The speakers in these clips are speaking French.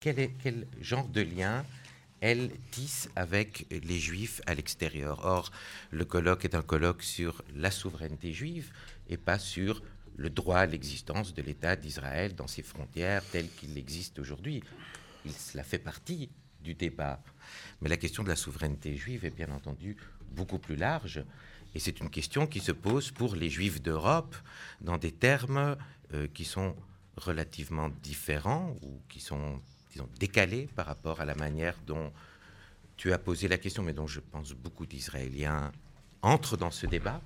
quel, genre de lien elle tisse avec les juifs à l'extérieur? Or, le colloque est un colloque sur la souveraineté juive et pas sur le droit à l'existence de l'État d'Israël dans ses frontières telles qu'il existe aujourd'hui. Cela fait partie du débat. Mais la question de la souveraineté juive est bien entendu beaucoup plus large. Et c'est une question qui se pose pour les juifs d'Europe dans des termes euh, qui sont relativement différents ou qui sont, disons, décalés par rapport à la manière dont tu as posé la question, mais dont je pense beaucoup d'Israéliens entrent dans ce débat.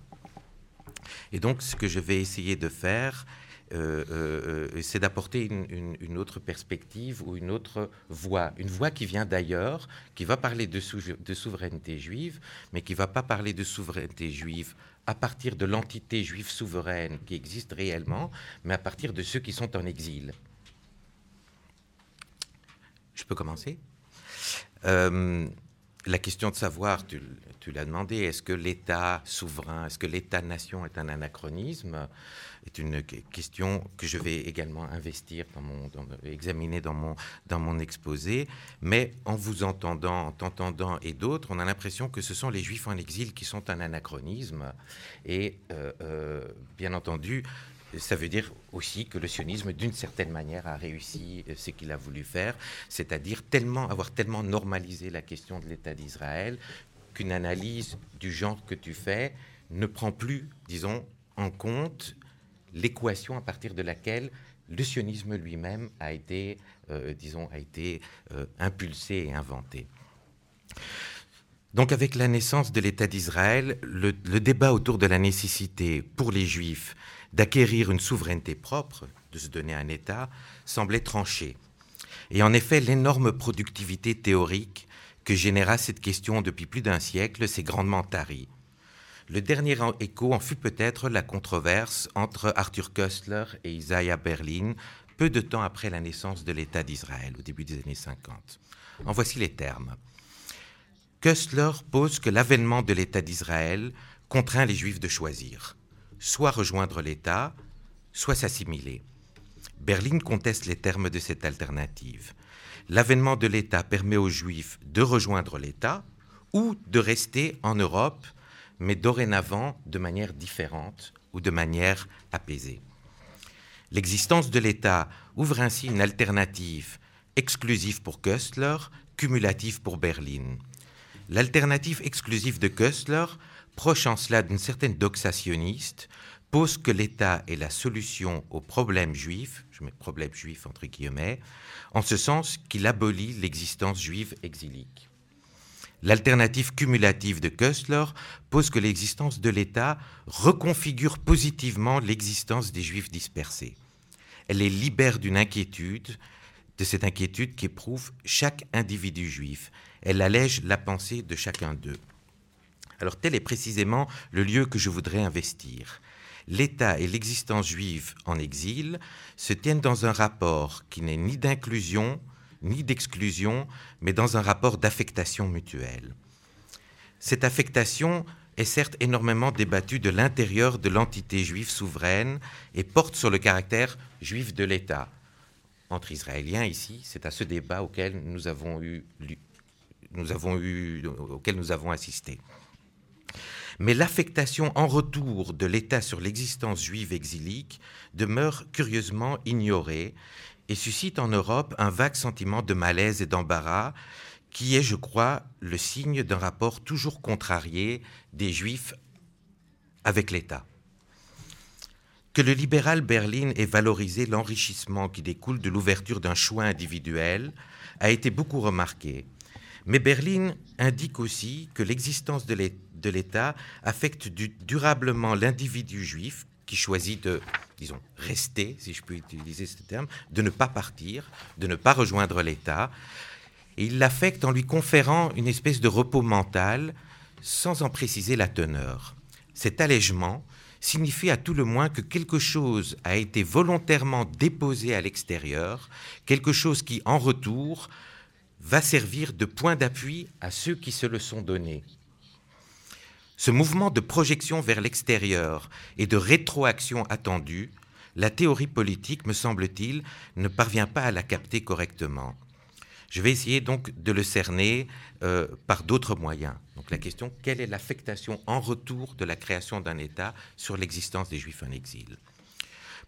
Et donc, ce que je vais essayer de faire, euh, euh, c'est d'apporter une, autre perspective ou une autre voix, une voix qui vient d'ailleurs, qui va parler de, de, souveraineté juive, mais qui ne va pas parler de souveraineté juive à partir de l'entité juive souveraine qui existe réellement, mais à partir de ceux qui sont en exil. Je peux commencer euh, La question de savoir, tu, l'as demandé, est-ce que l'État souverain, est-ce que l'État-nation est un anachronisme est une question que je vais également investir dans mon, examiner dans mon, dans mon exposé. Mais en vous entendant, en t'entendant et d'autres, on a l'impression que ce sont les Juifs en exil qui sont un anachronisme. Et euh, euh, bien entendu, ça veut dire aussi que le sionisme, d'une certaine manière, a réussi ce qu'il a voulu faire, c'est-à-dire avoir tellement normalisé la question de l'État d'Israël qu'une analyse du genre que tu fais ne prend plus, disons, en compte l'équation à partir de laquelle le sionisme lui-même a été, euh, disons, a été euh, impulsé et inventé. Donc avec la naissance de l'État d'Israël, le, débat autour de la nécessité pour les Juifs d'acquérir une souveraineté propre, de se donner un État, semblait tranché. Et en effet, l'énorme productivité théorique que généra cette question depuis plus d'un siècle s'est grandement tarie. Le dernier écho en fut peut-être la controverse entre Arthur Köstler et Isaiah Berlin, peu de temps après la naissance de l'État d'Israël, au début des années 50. En voici les termes. Köstler pose que l'avènement de l'État d'Israël contraint les Juifs de choisir, soit rejoindre l'État, soit s'assimiler. Berlin conteste les termes de cette alternative. L'avènement de l'État permet aux Juifs de rejoindre l'État ou de rester en Europe mais dorénavant de manière différente ou de manière apaisée. L'existence de l'État ouvre ainsi une alternative exclusive pour Köstler, cumulative pour Berlin. L'alternative exclusive de Köstler, proche en cela d'une certaine doxationniste, pose que l'État est la solution aux problèmes juifs, je mets problème juif entre guillemets, en ce sens qu'il abolit l'existence juive exilique. L'alternative cumulative de Köstler pose que l'existence de l'État reconfigure positivement l'existence des Juifs dispersés. Elle les libère d'une inquiétude, de cette inquiétude qu'éprouve chaque individu juif. Elle allège la pensée de chacun d'eux. Alors tel est précisément le lieu que je voudrais investir. L'État et l'existence juive en exil se tiennent dans un rapport qui n'est ni d'inclusion, ni d'exclusion, mais dans un rapport d'affectation mutuelle. Cette affectation est certes énormément débattue de l'intérieur de l'entité juive souveraine et porte sur le caractère juif de l'État. Entre Israéliens ici, c'est à ce débat auquel nous avons eu, auquel nous avons assisté. Mais l'affectation en retour de l'État sur l'existence juive exilique demeure curieusement ignorée et suscite en Europe un vague sentiment de malaise et d'embarras qui est, je crois, le signe d'un rapport toujours contrarié des Juifs avec l'État. Que le libéral Berlin ait valorisé l'enrichissement qui découle de l'ouverture d'un choix individuel a été beaucoup remarqué. Mais Berlin indique aussi que l'existence de l'État affecte durablement l'individu juif qui choisit de, disons, rester, si je peux utiliser ce terme, de ne pas partir, de ne pas rejoindre l'État. Et il l'affecte en lui conférant une espèce de repos mental sans en préciser la teneur. Cet allègement signifie à tout le moins que quelque chose a été volontairement déposé à l'extérieur, quelque chose qui, en retour, va servir de point d'appui à ceux qui se le sont donnés. Ce mouvement de projection vers l'extérieur et de rétroaction attendue, la théorie politique, me semble-t-il, ne parvient pas à la capter correctement. Je vais essayer donc de le cerner euh, par d'autres moyens. Donc la question, quelle est l'affectation en retour de la création d'un État sur l'existence des Juifs en exil?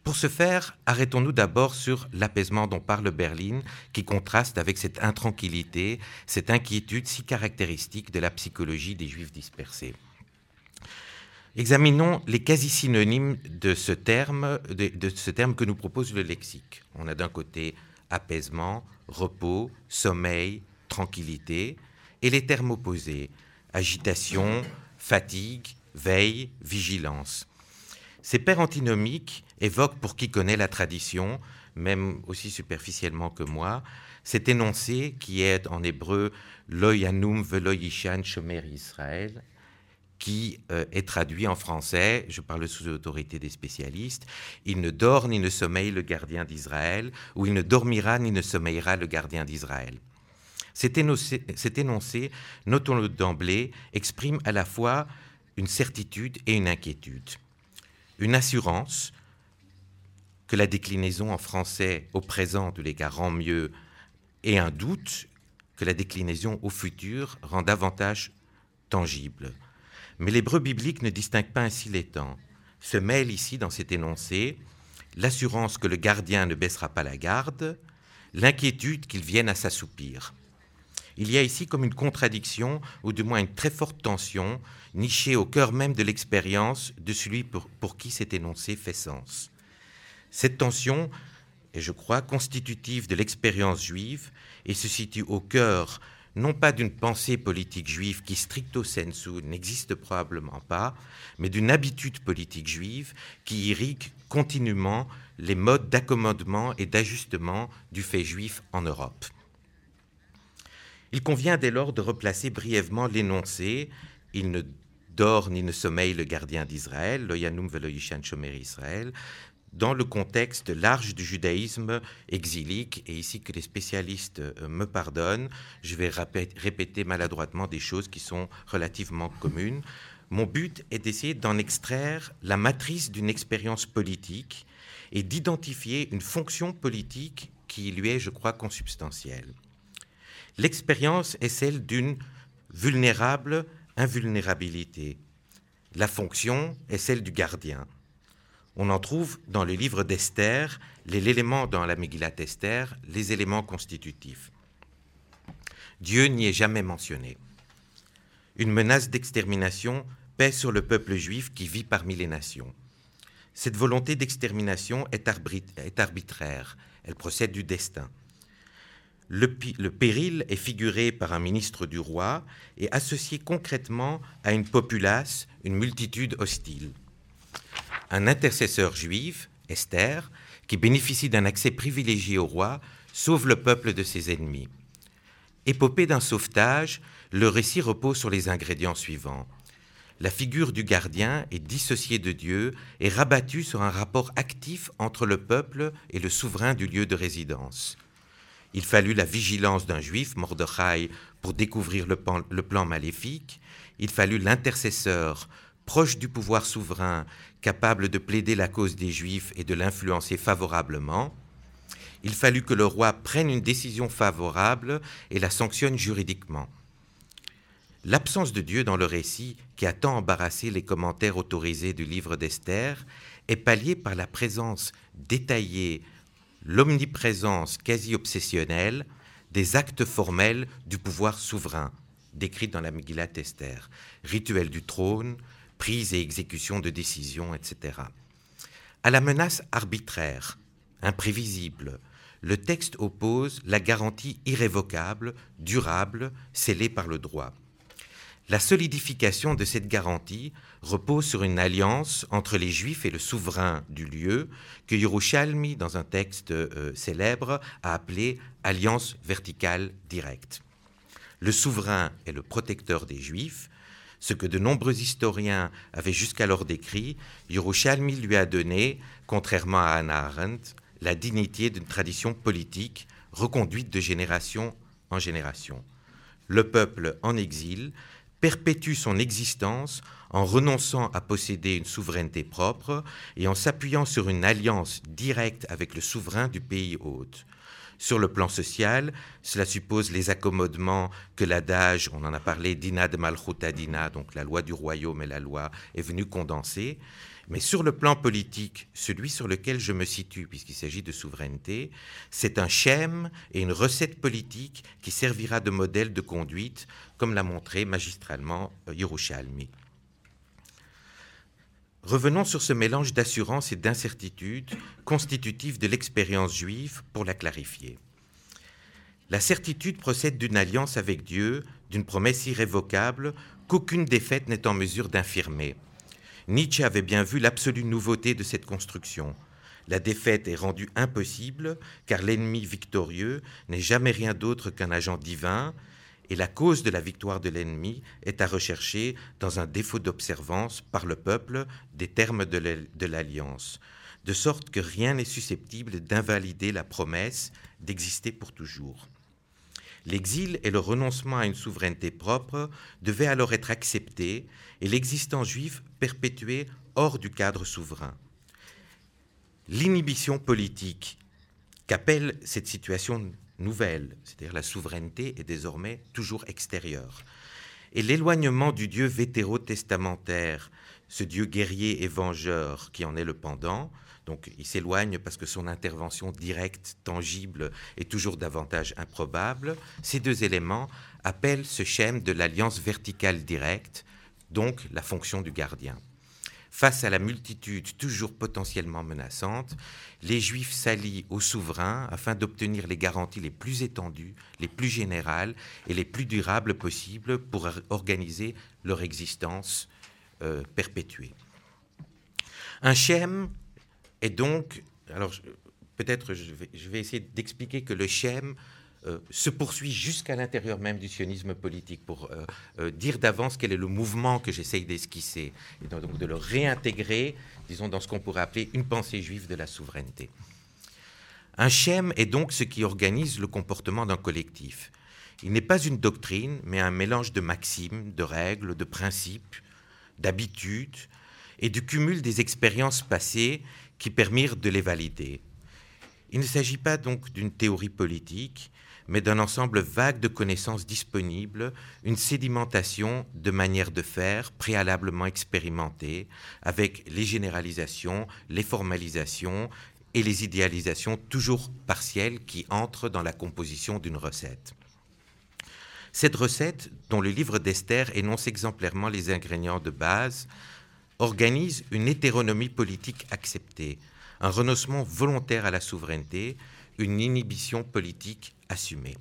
Pour ce faire, arrêtons-nous d'abord sur l'apaisement dont parle Berlin, qui contraste avec cette intranquillité, cette inquiétude si caractéristique de la psychologie des Juifs dispersés. Examinons les quasi-synonymes de ce terme, de, que nous propose le lexique. On a d'un côté apaisement, repos, sommeil, tranquillité, et les termes opposés, agitation, fatigue, veille, vigilance. Ces paires antinomiques évoquent, pour qui connaît la tradition, même aussi superficiellement que moi, cet énoncé qui est en hébreu Loyanum veloyishan shomer Israël, qui euh, est traduit en français, je parle sous l'autorité des spécialistes, il ne dort ni ne sommeille le gardien d'Israël, ou il ne dormira ni ne sommeillera le gardien d'Israël. Cet énoncé, notons-le d'emblée, exprime à la fois une certitude et une inquiétude. Une assurance que la déclinaison en français au présent de l'égard rend mieux, et un doute que la déclinaison au futur rend davantage tangible. Mais l'hébreu biblique ne distingue pas ainsi les temps. Se mêle ici, dans cet énoncé, l'assurance que le gardien ne baissera pas la garde, l'inquiétude qu'il vienne à s'assoupir. Il y a ici comme une contradiction, ou du moins une très forte tension, nichée au cœur même de l'expérience de celui pour, qui cet énoncé fait sens. Cette tension est, je crois, constitutive de l'expérience juive et se situe au cœur non pas d'une pensée politique juive qui stricto sensu n'existe probablement pas, mais d'une habitude politique juive qui irrigue continuellement les modes d'accommodement et d'ajustement du fait juif en Europe. Il convient dès lors de replacer brièvement l'énoncé Il ne dort ni ne sommeille le gardien d'Israël, lo yanum shomer Israël, dans le contexte large du judaïsme exilique, et ici que les spécialistes euh, me pardonnent, je vais répéter maladroitement des choses qui sont relativement communes. Mon but est d'essayer d'en extraire la matrice d'une expérience politique et d'identifier une fonction politique qui lui est, je crois, consubstantielle. L'expérience est celle d'une vulnérable invulnérabilité. La fonction est celle du gardien. On en trouve dans le livre d'Esther, l'élément dans la Megillat Esther, les éléments constitutifs. Dieu n'y est jamais mentionné. Une menace d'extermination pèse sur le peuple juif qui vit parmi les nations. Cette volonté d'extermination est, arbitraire, elle procède du destin. Le, le, péril est figuré par un ministre du roi et associé concrètement à une populace, une multitude hostile un intercesseur juif, Esther, qui bénéficie d'un accès privilégié au roi, sauve le peuple de ses ennemis. Épopée d'un sauvetage, le récit repose sur les ingrédients suivants. La figure du gardien est dissociée de Dieu et rabattue sur un rapport actif entre le peuple et le souverain du lieu de résidence. Il fallut la vigilance d'un juif, Mordechai, pour découvrir le plan, le plan maléfique. Il fallut l'intercesseur, proche du pouvoir souverain capable de plaider la cause des Juifs et de l'influencer favorablement, il fallut que le roi prenne une décision favorable et la sanctionne juridiquement. L'absence de Dieu dans le récit, qui a tant embarrassé les commentaires autorisés du livre d'Esther, est palliée par la présence détaillée, l'omniprésence quasi obsessionnelle des actes formels du pouvoir souverain, décrits dans la Megillat Esther, rituel du trône, prise et exécution de décisions, etc. À la menace arbitraire, imprévisible, le texte oppose la garantie irrévocable, durable, scellée par le droit. La solidification de cette garantie repose sur une alliance entre les Juifs et le souverain du lieu que Yerushalmi, dans un texte euh, célèbre, a appelé alliance verticale directe. Le souverain est le protecteur des Juifs, ce que de nombreux historiens avaient jusqu'alors décrit, Yerushalmi lui a donné, contrairement à Hannah Arendt, la dignité d'une tradition politique reconduite de génération en génération. Le peuple en exil perpétue son existence en renonçant à posséder une souveraineté propre et en s'appuyant sur une alliance directe avec le souverain du pays hôte. Sur le plan social, cela suppose les accommodements que l'adage, on en a parlé, Dina de donc la loi du royaume et la loi, est venue condenser. Mais sur le plan politique, celui sur lequel je me situe, puisqu'il s'agit de souveraineté, c'est un schème et une recette politique qui servira de modèle de conduite, comme l'a montré magistralement Yerushalmi. Revenons sur ce mélange d'assurance et d'incertitude constitutif de l'expérience juive pour la clarifier. La certitude procède d'une alliance avec Dieu, d'une promesse irrévocable qu'aucune défaite n'est en mesure d'infirmer. Nietzsche avait bien vu l'absolue nouveauté de cette construction. La défaite est rendue impossible car l'ennemi victorieux n'est jamais rien d'autre qu'un agent divin et la cause de la victoire de l'ennemi est à rechercher dans un défaut d'observance par le peuple des termes de l'alliance, de sorte que rien n'est susceptible d'invalider la promesse d'exister pour toujours. L'exil et le renoncement à une souveraineté propre devaient alors être acceptés et l'existence juive perpétuée hors du cadre souverain. L'inhibition politique qu'appelle cette situation nouvelle, c'est-à-dire la souveraineté est désormais toujours extérieure, et l'éloignement du Dieu vétérotestamentaire, ce Dieu guerrier et vengeur qui en est le pendant, donc il s'éloigne parce que son intervention directe, tangible, est toujours davantage improbable. Ces deux éléments appellent ce schème de l'alliance verticale directe, donc la fonction du gardien. Face à la multitude toujours potentiellement menaçante, les Juifs s'allient au souverain afin d'obtenir les garanties les plus étendues, les plus générales et les plus durables possibles pour organiser leur existence euh, perpétuée. Un schème est donc, alors peut-être je vais, essayer d'expliquer que le schème euh, se poursuit jusqu'à l'intérieur même du sionisme politique pour euh, euh, dire d'avance quel est le mouvement que j'essaye d'esquisser, et donc de le réintégrer, disons, dans ce qu'on pourrait appeler une pensée juive de la souveraineté. Un schème est donc ce qui organise le comportement d'un collectif. Il n'est pas une doctrine, mais un mélange de maximes, de règles, de principes, d'habitudes et du cumul des expériences passées qui permirent de les valider. Il ne s'agit pas donc d'une théorie politique, mais d'un ensemble vague de connaissances disponibles, une sédimentation de manières de faire préalablement expérimentées, avec les généralisations, les formalisations et les idéalisations toujours partielles qui entrent dans la composition d'une recette. Cette recette, dont le livre d'Esther énonce exemplairement les ingrédients de base, organise une hétéronomie politique acceptée, un renoncement volontaire à la souveraineté, une inhibition politique assumée.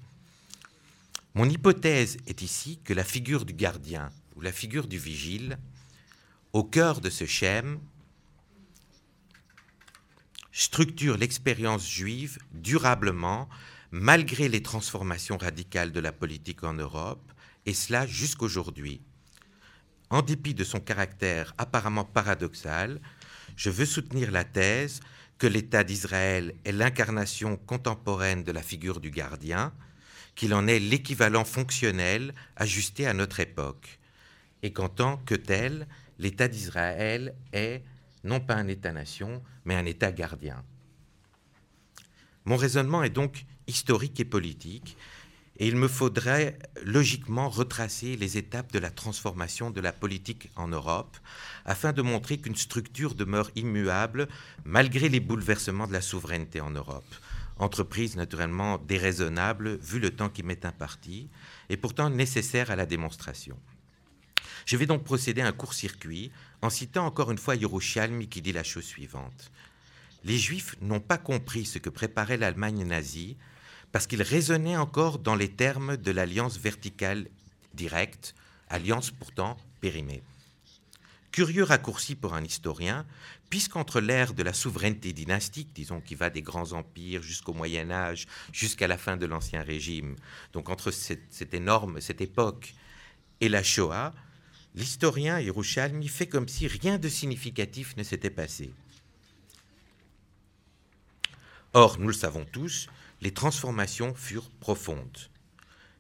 Mon hypothèse est ici que la figure du gardien ou la figure du vigile, au cœur de ce schème, structure l'expérience juive durablement malgré les transformations radicales de la politique en Europe, et cela jusqu'aujourd'hui. En dépit de son caractère apparemment paradoxal, je veux soutenir la thèse que l'État d'Israël est l'incarnation contemporaine de la figure du gardien, qu'il en est l'équivalent fonctionnel ajusté à notre époque, et qu'en tant que tel, l'État d'Israël est non pas un État-nation, mais un État gardien. Mon raisonnement est donc historique et politique, et il me faudrait logiquement retracer les étapes de la transformation de la politique en Europe afin de montrer qu'une structure demeure immuable malgré les bouleversements de la souveraineté en Europe. Entreprise naturellement déraisonnable vu le temps qui m'est imparti et pourtant nécessaire à la démonstration. Je vais donc procéder à un court-circuit en citant encore une fois Yerushalmi qui dit la chose suivante. Les Juifs n'ont pas compris ce que préparait l'Allemagne nazie parce qu'ils raisonnaient encore dans les termes de l'alliance verticale directe, alliance pourtant périmée. Curieux raccourci pour un historien, puisqu'entre l'ère de la souveraineté dynastique, disons qui va des grands empires jusqu'au Moyen Âge, jusqu'à la fin de l'Ancien Régime, donc entre cette, énorme, cette époque et la Shoah, l'historien Yerushalmi fait comme si rien de significatif ne s'était passé. Or, nous le savons tous, les transformations furent profondes.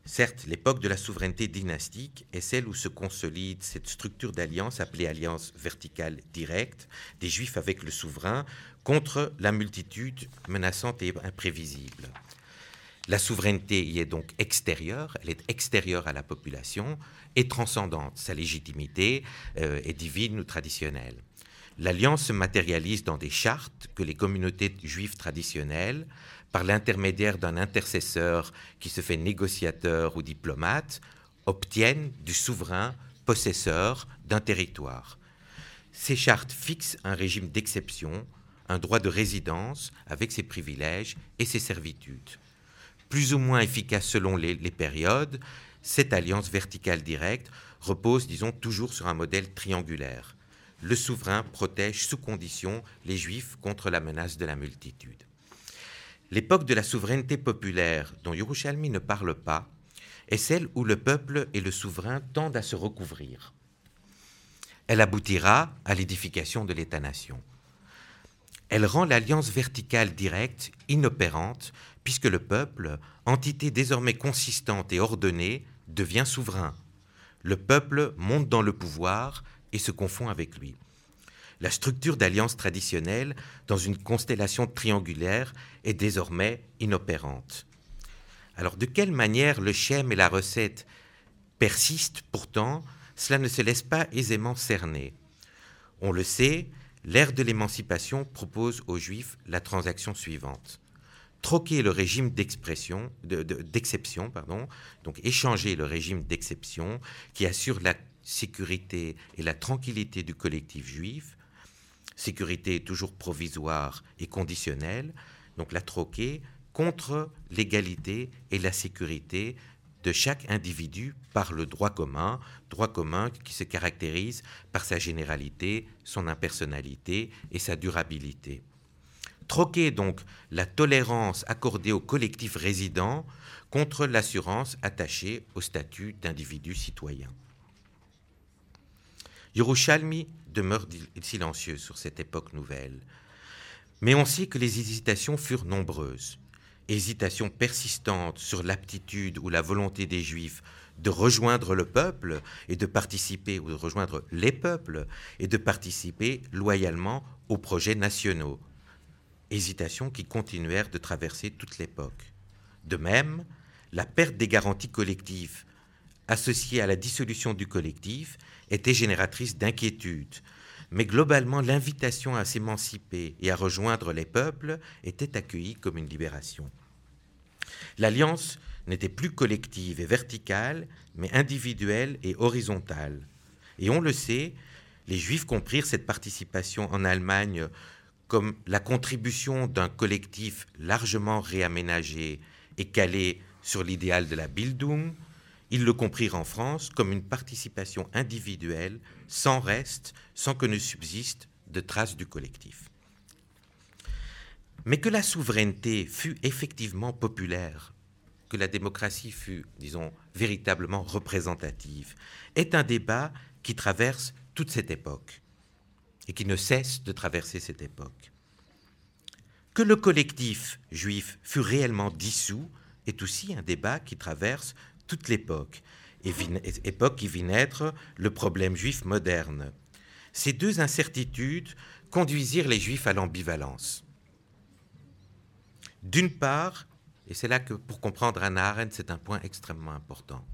Certes, l'époque de la souveraineté dynastique est celle où se consolide cette structure d'alliance appelée alliance verticale directe des Juifs avec le souverain contre la multitude menaçante et imprévisible. La souveraineté y est donc extérieure, elle est extérieure à la population et transcendante. Sa légitimité euh, est divine ou traditionnelle. L'alliance se matérialise dans des chartes que les communautés juives traditionnelles, par l'intermédiaire d'un intercesseur qui se fait négociateur ou diplomate, obtiennent du souverain possesseur d'un territoire. Ces chartes fixent un régime d'exception, un droit de résidence avec ses privilèges et ses servitudes. Plus ou moins efficace selon les, les périodes, cette alliance verticale directe repose, disons, toujours sur un modèle triangulaire. Le souverain protège sous condition les juifs contre la menace de la multitude. L'époque de la souveraineté populaire, dont Yerushalmi ne parle pas, est celle où le peuple et le souverain tendent à se recouvrir. Elle aboutira à l'édification de l'État-nation. Elle rend l'alliance verticale directe inopérante puisque le peuple, entité désormais consistante et ordonnée, devient souverain. Le peuple monte dans le pouvoir et se confond avec lui. La structure d'alliance traditionnelle dans une constellation triangulaire est désormais inopérante. Alors de quelle manière le schème et la recette persistent pourtant, cela ne se laisse pas aisément cerner. On le sait, l'ère de l'émancipation propose aux Juifs la transaction suivante. Troquer le régime d'exception, pardon, donc échanger le régime d'exception qui assure la sécurité et la tranquillité du collectif juif, sécurité toujours provisoire et conditionnelle, donc la troquer contre l'égalité et la sécurité de chaque individu par le droit commun, droit commun qui se caractérise par sa généralité, son impersonnalité et sa durabilité. Troquer donc la tolérance accordée aux collectifs résidents contre l'assurance attachée au statut d'individu citoyen. Yerushalmi demeure silencieux sur cette époque nouvelle, mais on sait que les hésitations furent nombreuses hésitation persistante sur l'aptitude ou la volonté des Juifs de rejoindre le peuple et de participer, ou de rejoindre les peuples et de participer loyalement aux projets nationaux. Hésitation qui continuèrent de traverser toute l'époque. De même, la perte des garanties collectives associée à la dissolution du collectif était génératrice d'inquiétude, mais globalement l'invitation à s'émanciper et à rejoindre les peuples était accueillie comme une libération. L'alliance n'était plus collective et verticale, mais individuelle et horizontale. Et on le sait, les Juifs comprirent cette participation en Allemagne comme la contribution d'un collectif largement réaménagé et calé sur l'idéal de la Bildung, ils le comprirent en France comme une participation individuelle, sans reste, sans que ne subsiste de traces du collectif. Mais que la souveraineté fut effectivement populaire, que la démocratie fut, disons, véritablement représentative, est un débat qui traverse toute cette époque et qui ne cesse de traverser cette époque. Que le collectif juif fut réellement dissous est aussi un débat qui traverse toute l'époque, époque qui vit naître le problème juif moderne. Ces deux incertitudes conduisirent les juifs à l'ambivalence. D'une part, et c'est là que pour comprendre Anna Arendt, c'est un point extrêmement important.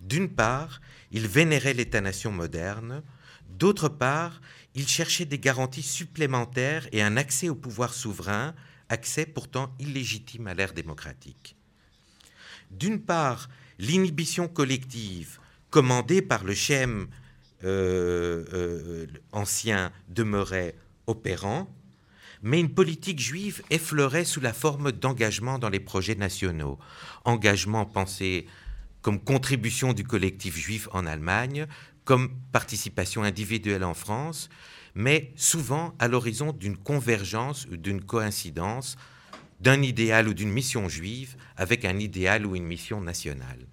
D'une part, il vénérait l'État-nation moderne, d'autre part, il cherchait des garanties supplémentaires et un accès au pouvoir souverain, accès pourtant illégitime à l'ère démocratique. D'une part, l'inhibition collective commandée par le schème euh, euh, ancien demeurait opérant, mais une politique juive effleurait sous la forme d'engagement dans les projets nationaux. Engagement pensé comme contribution du collectif juif en Allemagne, comme participation individuelle en France, mais souvent à l'horizon d'une convergence ou d'une coïncidence d'un idéal ou d'une mission juive avec un idéal ou une mission nationale.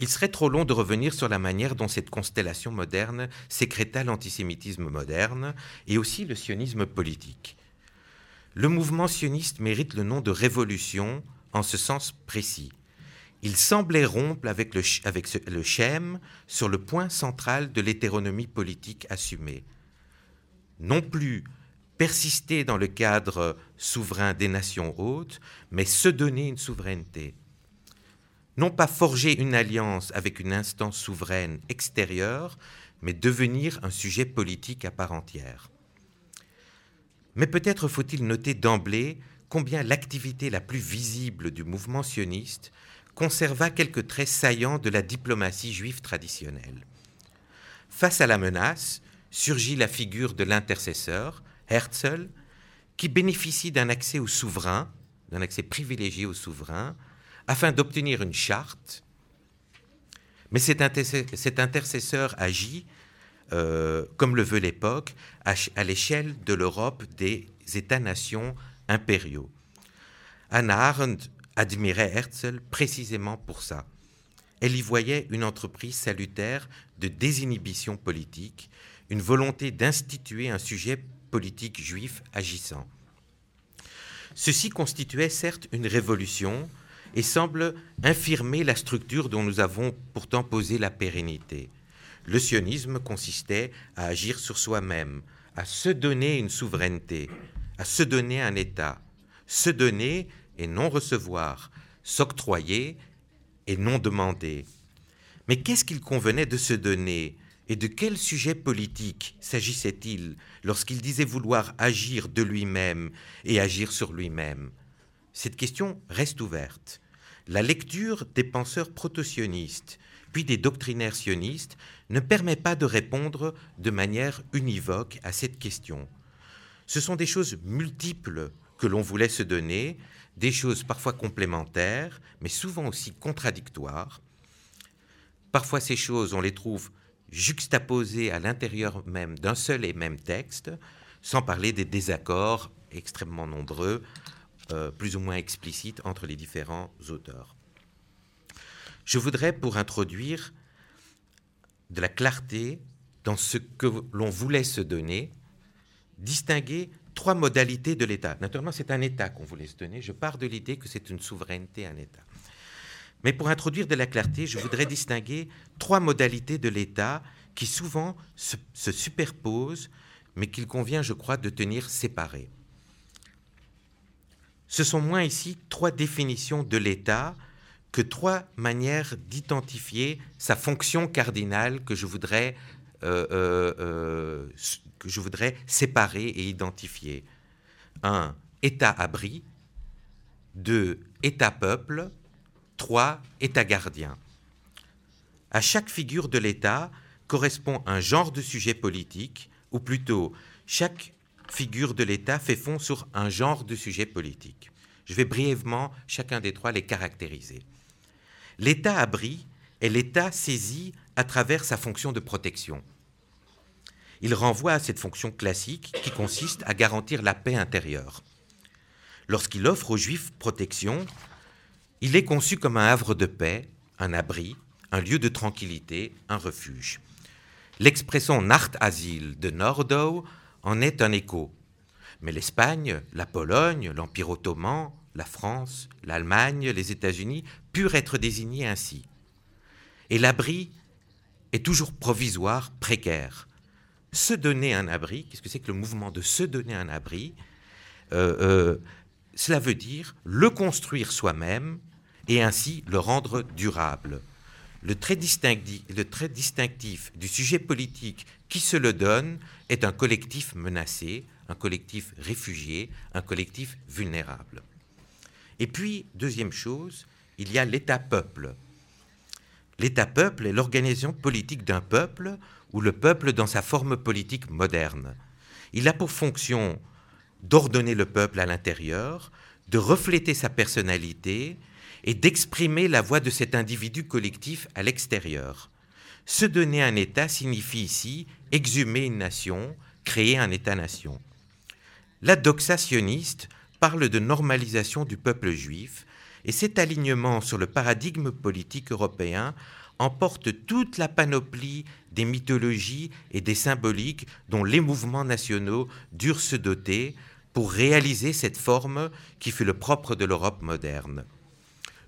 Il serait trop long de revenir sur la manière dont cette constellation moderne sécréta l'antisémitisme moderne et aussi le sionisme politique. Le mouvement sioniste mérite le nom de révolution en ce sens précis. Il semblait rompre avec le, avec sur le point central de l'hétéronomie politique assumée. Non plus persister dans le cadre souverain des nations hautes, mais se donner une souveraineté. Non pas forger une alliance avec une instance souveraine extérieure, mais devenir un sujet politique à part entière. Mais peut-être faut-il noter d'emblée combien l'activité la plus visible du mouvement sioniste conserva quelques traits saillants de la diplomatie juive traditionnelle. Face à la menace, surgit la figure de l'intercesseur, Herzl, qui bénéficie d'un accès au souverain, d'un accès privilégié au souverain, afin d'obtenir une charte. Mais cet, intercesseur agit, euh, comme le veut l'époque, à, l'échelle de l'Europe des États-nations impériaux. Anna Arendt admirait Herzl précisément pour ça. Elle y voyait une entreprise salutaire de désinhibition politique, une volonté d'instituer un sujet politique juif agissant. Ceci constituait certes une révolution et semble infirmer la structure dont nous avons pourtant posé la pérennité. Le sionisme consistait à agir sur soi-même, à se donner une souveraineté, à se donner un État, se donner et non recevoir, s'octroyer et non demander. Mais qu'est-ce qu'il convenait de se donner? Et de quel sujet politique s'agissait-il lorsqu'il disait vouloir agir de lui-même et agir sur lui-même? Cette question reste ouverte. La lecture des penseurs proto-sionistes, puis des doctrinaires sionistes, ne permet pas de répondre de manière univoque à cette question. Ce sont des choses multiples que l'on voulait se donner, des choses parfois complémentaires, mais souvent aussi contradictoires. Parfois ces choses, on les trouve juxtaposées à l'intérieur même d'un seul et même texte, sans parler des désaccords extrêmement nombreux, euh, plus ou moins explicites entre les différents auteurs. Je voudrais, pour introduire de la clarté dans ce que l'on voulait se donner, distinguer trois modalités de l'État. Naturellement, c'est un État qu'on voulait se donner. Je pars de l'idée que c'est une souveraineté, un État. Mais pour introduire de la clarté, je voudrais distinguer trois modalités de l'État qui souvent se, se superposent, mais qu'il convient, je crois, de tenir séparées. Ce sont moins ici trois définitions de l'État que trois manières d'identifier sa fonction cardinale que je voudrais euh, euh, euh, que je voudrais séparer et identifier. Un, État-abri. Deux, État-peuple. Trois, État-gardien. À chaque figure de l'État correspond un genre de sujet politique, ou plutôt, chaque figure de l'État fait fond sur un genre de sujet politique. Je vais brièvement chacun des trois les caractériser. L'État-abri est l'État saisi à travers sa fonction de protection il renvoie à cette fonction classique qui consiste à garantir la paix intérieure. Lorsqu'il offre aux Juifs protection, il est conçu comme un havre de paix, un abri, un lieu de tranquillité, un refuge. L'expression Nacht-Asile de Nordau en est un écho. Mais l'Espagne, la Pologne, l'Empire ottoman, la France, l'Allemagne, les États-Unis purent être désignés ainsi. Et l'abri est toujours provisoire, précaire se donner un abri, qu'est-ce que c'est que le mouvement de se donner un abri? Euh, euh, Cela veut dire le construire soi-même et ainsi le rendre durable. Le trait, distinctif, distinctif du sujet politique qui se le donne est un collectif menacé, un collectif réfugié, un collectif vulnérable. Et puis, deuxième chose, il y a l'État-peuple. L'État-peuple est l'organisation politique d'un peuple ou le peuple dans sa forme politique moderne. Il a pour fonction d'ordonner le peuple à l'intérieur, de refléter sa personnalité et d'exprimer la voix de cet individu collectif à l'extérieur. Se donner un État signifie ici exhumer une nation, créer un État-nation. La doxa sioniste parle de normalisation du peuple juif, et cet alignement sur le paradigme politique européen emporte toute la panoplie des mythologies et des symboliques dont les mouvements nationaux durent se doter pour réaliser cette forme qui fut le propre de l'Europe moderne.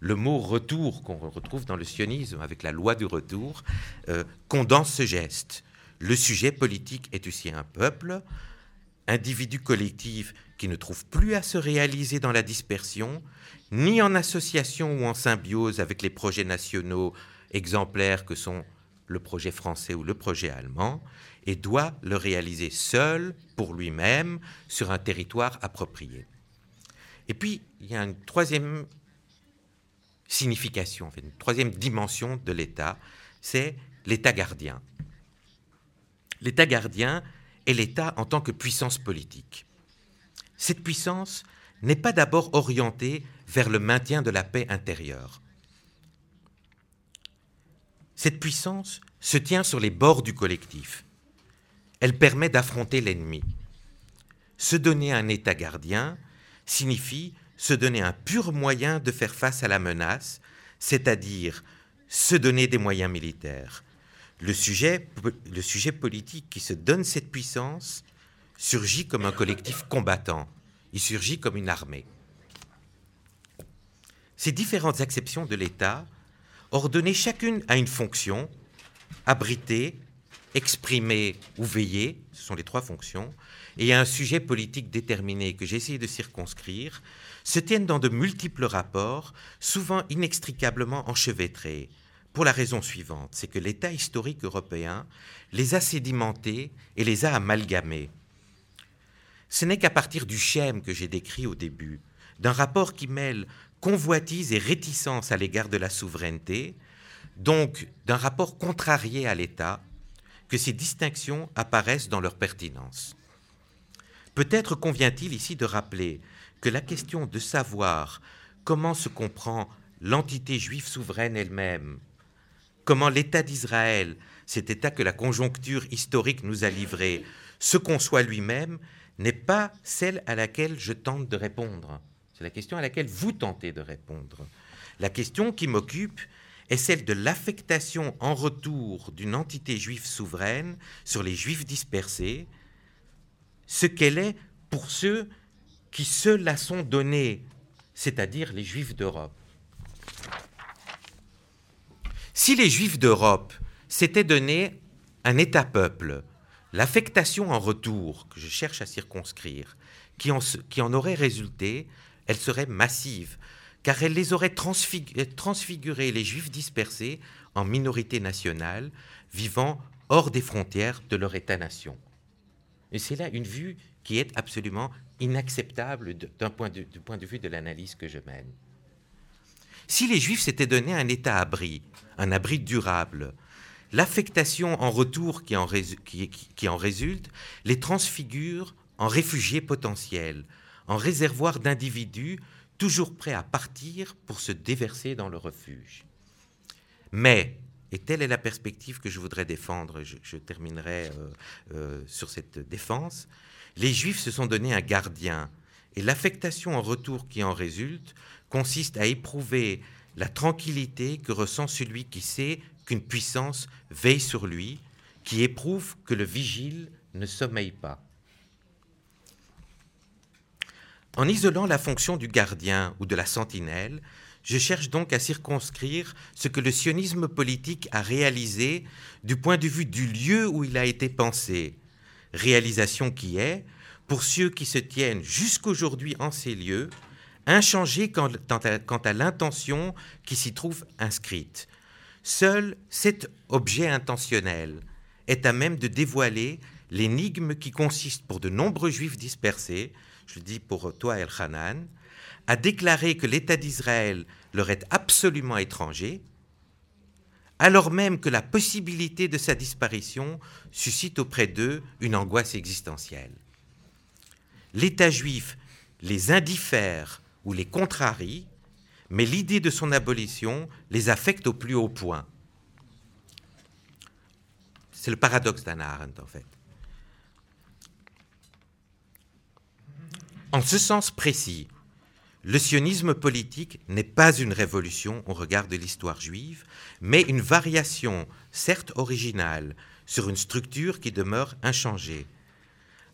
Le mot retour qu'on retrouve dans le sionisme avec la loi du retour euh, condense ce geste. Le sujet politique est aussi un peuple, individu collectif qui ne trouve plus à se réaliser dans la dispersion, ni en association ou en symbiose avec les projets nationaux exemplaires que sont le projet français ou le projet allemand, et doit le réaliser seul, pour lui-même, sur un territoire approprié. Et puis, il y a une troisième signification, une troisième dimension de l'État, c'est l'État gardien. L'État gardien est l'État en tant que puissance politique. Cette puissance n'est pas d'abord orientée vers le maintien de la paix intérieure. Cette puissance se tient sur les bords du collectif. Elle permet d'affronter l'ennemi. Se donner un État gardien signifie se donner un pur moyen de faire face à la menace, c'est-à-dire se donner des moyens militaires. Le sujet, politique qui se donne cette puissance surgit comme un collectif combattant, il surgit comme une armée. Ces différentes acceptions de l'État, ordonnées chacune à une fonction, abriter, exprimer ou veiller, ce sont les trois fonctions, et à un sujet politique déterminé que j'ai essayé de circonscrire, se tiennent dans de multiples rapports, souvent inextricablement enchevêtrés, pour la raison suivante, c'est que l'État historique européen les a sédimentés et les a amalgamés. Ce n'est qu'à partir du schème que j'ai décrit au début, d'un rapport qui mêle convoitise et réticence à l'égard de la souveraineté, donc d'un rapport contrarié à l'État, que ces distinctions apparaissent dans leur pertinence. Peut-être convient-il ici de rappeler que la question de savoir comment se comprend l'entité juive souveraine elle-même, comment l'État d'Israël, cet État que la conjoncture historique nous a livré, se conçoit lui-même, n'est pas celle à laquelle je tente de répondre. C'est la question à laquelle vous tentez de répondre. La question qui m'occupe est celle de l'affectation en retour d'une entité juive souveraine sur les juifs dispersés, ce qu'elle est pour ceux qui se la sont donnés, c'est-à-dire les Juifs d'Europe. Si les Juifs d'Europe s'étaient donné un État-peuple, l'affectation en retour, que je cherche à circonscrire, qui en aurait résulté, elle serait massive, car elle les aurait transfigurés, les Juifs dispersés, en minorité nationale, vivant hors des frontières de leur État-nation. C'est là une vue qui est absolument inacceptable du point de vue de l'analyse que je mène. Si les Juifs s'étaient donné un état abri, un abri durable, l'affectation en retour qui en, qui en résulte les transfigure en réfugiés potentiels, en réservoirs d'individus toujours prêts à partir pour se déverser dans le refuge. Mais et telle est la perspective que je voudrais défendre. Je, terminerai euh, euh, sur cette défense. Les Juifs se sont donné un gardien, et l'affectation en retour qui en résulte consiste à éprouver la tranquillité que ressent celui qui sait qu'une puissance veille sur lui, qui éprouve que le vigile ne sommeille pas. En isolant la fonction du gardien ou de la sentinelle, je cherche donc à circonscrire ce que le sionisme politique a réalisé du point de vue du lieu où il a été pensé, réalisation qui est, pour ceux qui se tiennent jusqu'aujourd'hui en ces lieux, inchangée quant à, l'intention qui s'y trouve inscrite. Seul cet objet intentionnel est à même de dévoiler l'énigme qui consiste pour de nombreux juifs dispersés, je le dis pour toi El Hanan, a déclaré que l'État d'Israël leur est absolument étranger, alors même que la possibilité de sa disparition suscite auprès d'eux une angoisse existentielle. L'État juif les indiffère ou les contrarie, mais l'idée de son abolition les affecte au plus haut point. C'est le paradoxe d'Anna Arendt, en fait. En ce sens précis, le sionisme politique n'est pas une révolution au regard de l'histoire juive, mais une variation, certes originale, sur une structure qui demeure inchangée.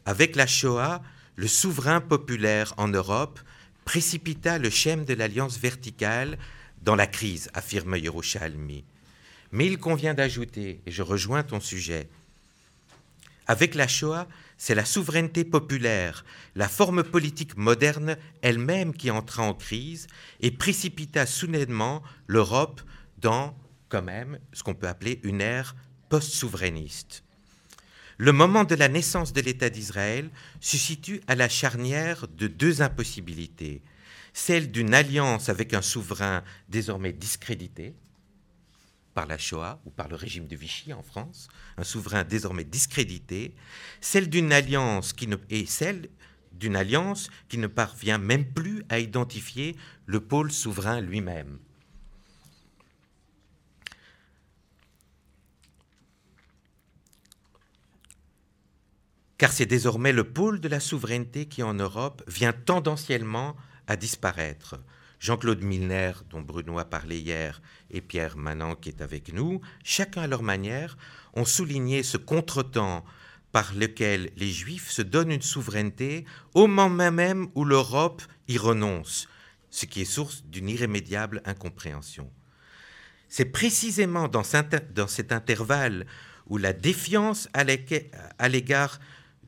Avec la Shoah, le souverain populaire en Europe précipita le schème de l'alliance verticale dans la crise, affirme Yerushalmi. Mais il convient d'ajouter, et je rejoins ton sujet, Avec la Shoah, c'est la souveraineté populaire, la forme politique moderne elle-même qui entra en crise et précipita soudainement l'Europe dans, quand même, ce qu'on peut appeler une ère post-souverainiste. Le moment de la naissance de l'État d'Israël se situe à la charnière de deux impossibilités. Celle d'une alliance avec un souverain désormais discrédité, par la Shoah ou par le régime de Vichy en France, un souverain désormais discrédité, celle d'une alliance qui ne, et celle d'une alliance qui ne parvient même plus à identifier le pôle souverain lui-même. Car c'est désormais le pôle de la souveraineté qui en Europe vient tendanciellement à disparaître. Jean-Claude Milner, dont Bruno a parlé hier, et Pierre Manant, qui est avec nous, chacun à leur manière, ont souligné ce contretemps par lequel les Juifs se donnent une souveraineté au moment même où l'Europe y renonce, ce qui est source d'une irrémédiable incompréhension. C'est précisément dans cet intervalle où la défiance à l'égard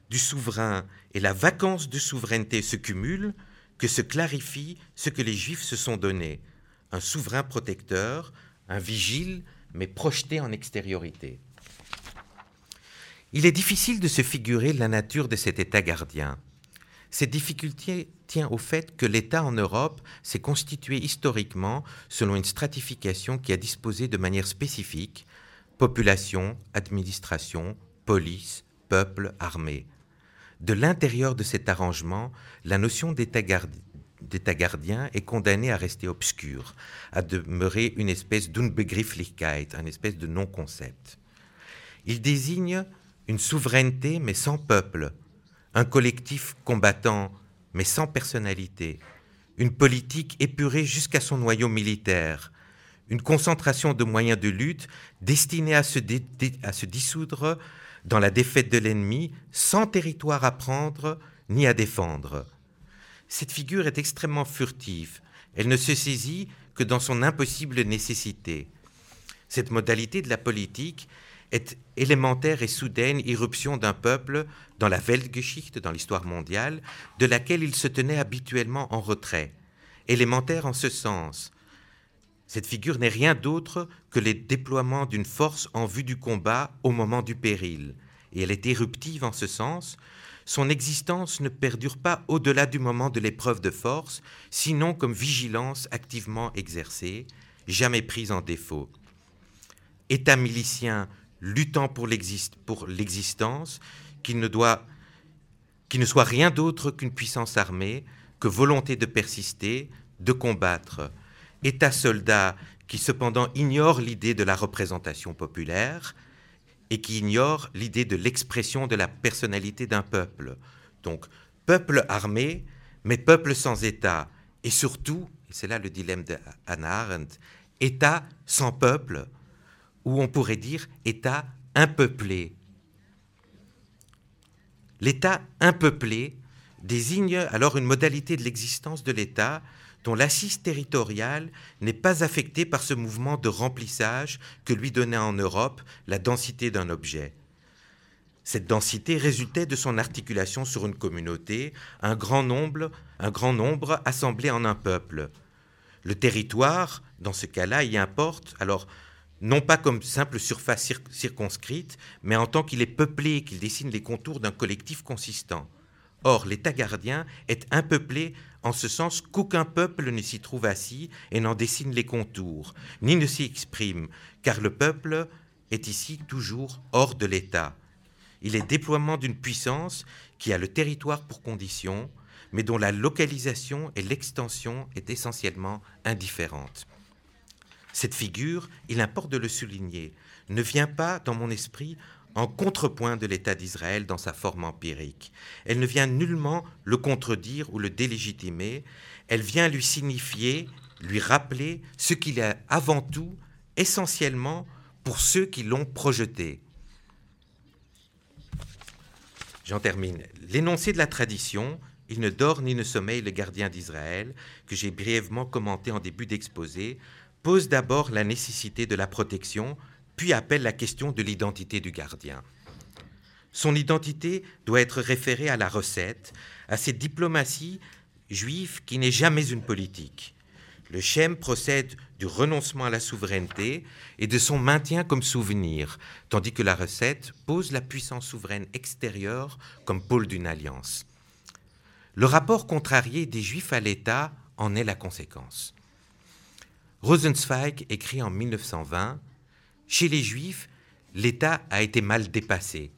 du souverain et la vacance de souveraineté se cumulent que se clarifie ce que les Juifs se sont donné, un souverain protecteur, un vigile, mais projeté en extériorité. Il est difficile de se figurer la nature de cet État gardien. Cette difficulté tient au fait que l'État en Europe s'est constitué historiquement selon une stratification qui a disposé de manière spécifique population, administration, police, peuple, armée de l'intérieur de cet arrangement, la notion d'état gardien est condamnée à rester obscure, à demeurer une espèce d'unbegrifflichkeit, une espèce de non-concept. Il désigne une souveraineté mais sans peuple, un collectif combattant mais sans personnalité, une politique épurée jusqu'à son noyau militaire, une concentration de moyens de lutte destinée à se dissoudre dans la défaite de l'ennemi, sans territoire à prendre ni à défendre. Cette figure est extrêmement furtive. Elle ne se saisit que dans son impossible nécessité. Cette modalité de la politique est élémentaire et soudaine irruption d'un peuple dans la Weltgeschichte, dans l'histoire mondiale, de laquelle il se tenait habituellement en retrait. Élémentaire en ce sens cette figure n'est rien d'autre que le déploiement d'une force en vue du combat au moment du péril, et elle est éruptive en ce sens. Son existence ne perdure pas au-delà du moment de l'épreuve de force, sinon comme vigilance activement exercée, jamais prise en défaut. État milicien luttant pour l'existence, qui ne qui ne soit rien d'autre qu'une puissance armée, que volonté de persister, de combattre, État-soldat qui cependant ignore l'idée de la représentation populaire et qui ignore l'idée de l'expression de la personnalité d'un peuple. Donc, peuple armé, mais peuple sans État. Et surtout, c'est là le dilemme d'Anna Arendt, État sans peuple, ou on pourrait dire État impeuplé. L'État impeuplé désigne alors une modalité de l'existence de l'État dont l'assise territoriale n'est pas affectée par ce mouvement de remplissage que lui donnait en Europe la densité d'un objet. Cette densité résultait de son articulation sur une communauté, un grand nombre, un grand nombre assemblé en un peuple. Le territoire, dans ce cas-là, y importe, alors non pas comme simple surface circonscrite, mais en tant qu'il est peuplé, qu'il dessine les contours d'un collectif consistant. Or, l'État gardien est impeuplé en ce sens qu'aucun peuple ne s'y trouve assis et n'en dessine les contours, ni ne s'y exprime, car le peuple est ici toujours hors de l'État. Il est déploiement d'une puissance qui a le territoire pour condition, mais dont la localisation et l'extension est essentiellement indifférente. Cette figure, il importe de le souligner, ne vient pas dans mon esprit en contrepoint de l'État d'Israël dans sa forme empirique. Elle ne vient nullement le contredire ou le délégitimer, elle vient lui signifier, lui rappeler ce qu'il est avant tout, essentiellement pour ceux qui l'ont projeté. J'en termine. L'énoncé de la tradition, il ne dort ni ne sommeille le gardien d'Israël, que j'ai brièvement commenté en début d'exposé, pose d'abord la nécessité de la protection puis appelle la question de l'identité du gardien. Son identité doit être référée à la recette, à cette diplomatie juive qui n'est jamais une politique. Le Shem procède du renoncement à la souveraineté et de son maintien comme souvenir, tandis que la recette pose la puissance souveraine extérieure comme pôle d'une alliance. Le rapport contrarié des Juifs à l'État en est la conséquence. Rosenzweig écrit en 1920 Chez les Juifs, l'État a été mal dépassé.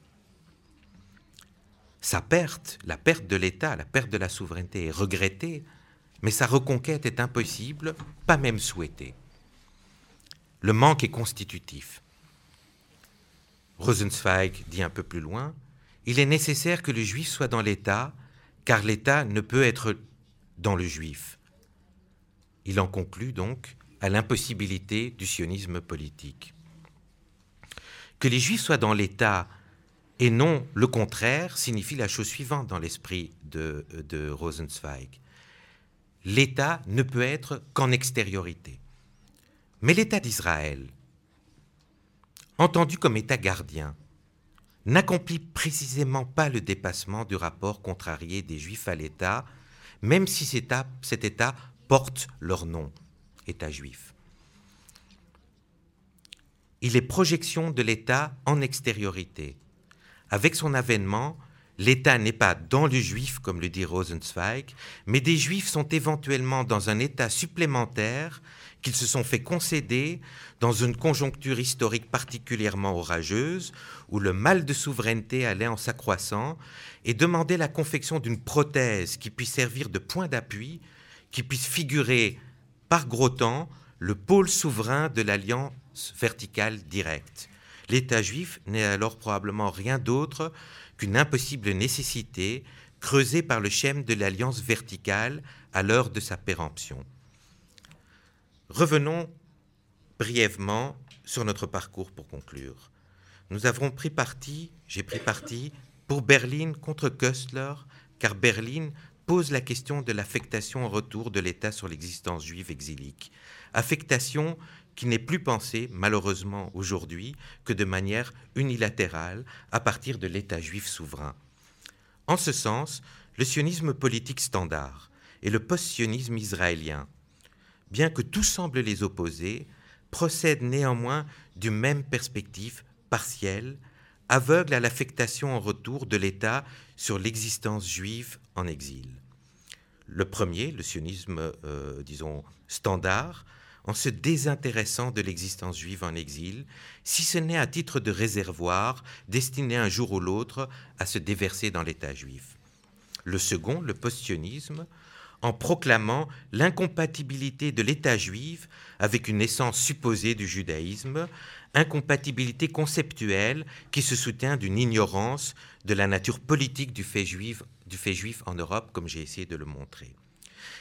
Sa perte, la perte de l'État, la perte de la souveraineté est regrettée, mais sa reconquête est impossible, pas même souhaitée. Le manque est constitutif. Rosenzweig dit un peu plus loin Il est nécessaire que le juif soit dans l'État, car l'État ne peut être dans le juif. Il en conclut donc à l'impossibilité du sionisme politique. Que les juifs soient dans l'État et non le contraire signifie la chose suivante dans l'esprit de, Rosenzweig. L'État ne peut être qu'en extériorité. Mais l'État d'Israël, entendu comme État gardien, n'accomplit précisément pas le dépassement du rapport contrarié des Juifs à l'État, même si cet État porte leur nom, État juif. Il est projection de l'État en extériorité. Avec son avènement, l'État n'est pas dans le juif, comme le dit Rosenzweig, mais des juifs sont éventuellement dans un état supplémentaire qu'ils se sont fait concéder dans une conjoncture historique particulièrement orageuse, où le mal de souveraineté allait en s'accroissant, et demander la confection d'une prothèse qui puisse servir de point d'appui, qui puisse figurer par gros temps le pôle souverain de l'alliance verticale directe. L'État juif n'est alors probablement rien d'autre qu'une impossible nécessité creusée par le schème de l'alliance verticale à l'heure de sa péremption. Revenons brièvement sur notre parcours pour conclure. Nous avons pris parti, j'ai pris parti, pour Berlin contre Köstler, car Berlin pose la question de l'affectation au retour de l'État sur l'existence juive exilique. Affectation qui n'est plus pensée, malheureusement aujourd'hui, que de manière unilatérale à partir de l'État juif souverain. En ce sens, le sionisme politique standard et le post-sionisme israélien, bien que tout semble les opposer, procèdent néanmoins d'une même perspective partielle, aveugle à l'affectation en retour de l'État sur l'existence juive en exil. Le premier, le sionisme, euh, disons, standard, en se désintéressant de l'existence juive en exil, si ce n'est à titre de réservoir destiné un jour ou l'autre à se déverser dans l'État juif. Le second, le postionnisme, en proclamant l'incompatibilité de l'État juif avec une essence supposée du judaïsme, incompatibilité conceptuelle qui se soutient d'une ignorance de la nature politique du fait juif, du fait juif en Europe, comme j'ai essayé de le montrer.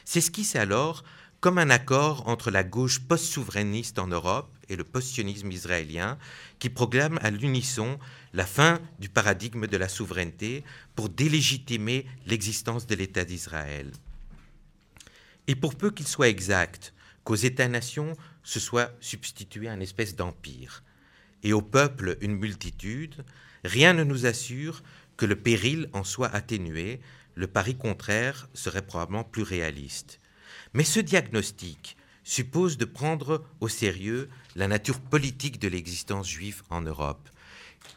C'est ce qui s'est alors comme un accord entre la gauche post-souverainiste en Europe et le post-sionisme israélien, qui proclame à l'unisson la fin du paradigme de la souveraineté pour délégitimer l'existence de l'État d'Israël. Et pour peu qu'il soit exact qu'aux États-nations se soit substitué un espèce d'empire, et au peuple une multitude, rien ne nous assure que le péril en soit atténué, le pari contraire serait probablement plus réaliste. Mais ce diagnostic suppose de prendre au sérieux la nature politique de l'existence juive en Europe.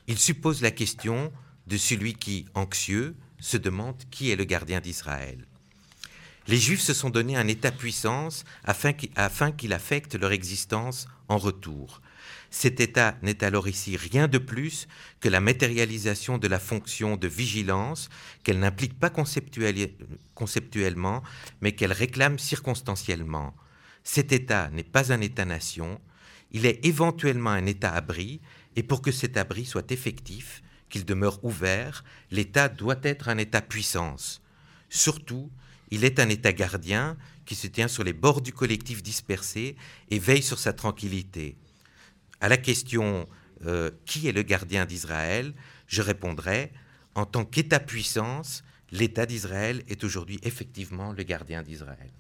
Il suppose la question de celui qui, anxieux, se demande qui est le gardien d'Israël. Les Juifs se sont donné un État-puissance afin qu'il affecte leur existence en retour. Cet État n'est alors ici rien de plus que la matérialisation de la fonction de vigilance qu'elle n'implique pas conceptuellement, mais qu'elle réclame circonstanciellement. Cet État n'est pas un État-nation, il est éventuellement un État-abri, et pour que cet abri soit effectif, qu'il demeure ouvert, l'État doit être un État-puissance. Surtout, il est un État gardien qui se tient sur les bords du collectif dispersé et veille sur sa tranquillité à la question euh, qui est le gardien d'Israël, je répondrai en tant qu'État-puissance, l'État d'Israël est aujourd'hui effectivement le gardien d'Israël.